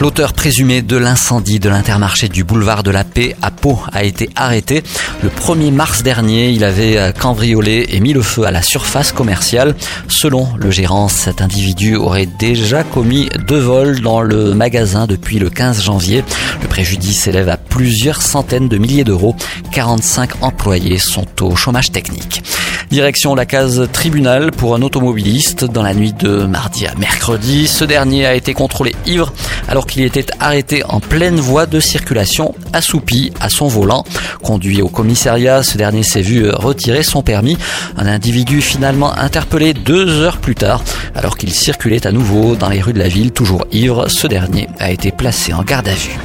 L'auteur présumé de l'incendie de l'intermarché du boulevard de la Paix à Pau a été arrêté. Le 1er mars dernier, il avait euh, cambriolé et mis le feu à la surface commerciale. Selon le gérant, cet individu aurait déjà commis deux vols dans le magasin depuis le 15 janvier. Le préjudice s'élève à plusieurs centaines de milliers d'euros. 45 employés sont au chômage technique. Direction la case tribunal pour un automobiliste dans la nuit de mardi à mercredi. Ce dernier a été contrôlé ivre alors qu'il était arrêté en pleine voie de circulation, assoupi à son volant. Conduit au commissariat, ce dernier s'est vu retirer son permis. Un individu finalement interpellé deux heures plus tard alors qu'il circulait à nouveau dans les rues de la ville, toujours ivre. Ce dernier a été placé en garde à vue.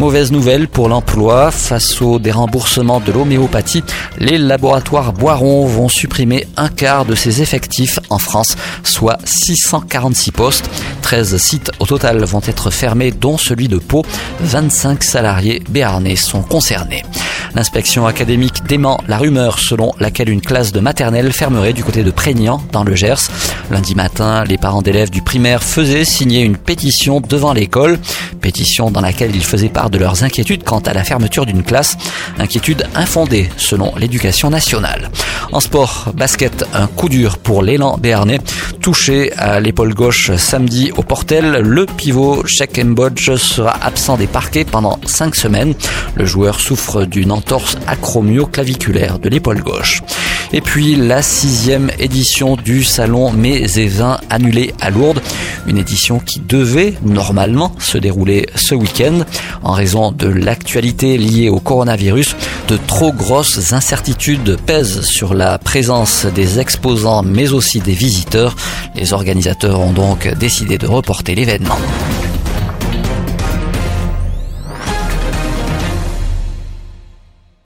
Mauvaise nouvelle pour l'emploi. Face au déremboursement de l'homéopathie, les laboratoires Boiron vont supprimer un quart de ses effectifs en France, soit 646 postes. 13 sites au total vont être fermés, dont celui de Pau. 25 salariés béarnais sont concernés. L'inspection académique dément la rumeur selon laquelle une classe de maternelle fermerait du côté de Prégnant dans le Gers. Lundi matin, les parents d'élèves du primaire faisaient signer une pétition devant l'école, pétition dans laquelle ils faisaient part de leurs inquiétudes quant à la fermeture d'une classe, inquiétude infondée selon l'éducation nationale. En sport, basket, un coup dur pour l'élan béarnais, touché à l'épaule gauche samedi au Portel, le pivot Sheikh Mbodj sera absent des parquets pendant 5 semaines. Le joueur souffre d'une entorse acromio-claviculaire de l'épaule gauche. Et puis la sixième édition du salon Mes et Vins annulée à Lourdes. Une édition qui devait normalement se dérouler ce week-end. En raison de l'actualité liée au coronavirus, de trop grosses incertitudes pèsent sur la présence des exposants mais aussi des visiteurs. Les organisateurs ont donc décidé de reporter l'événement.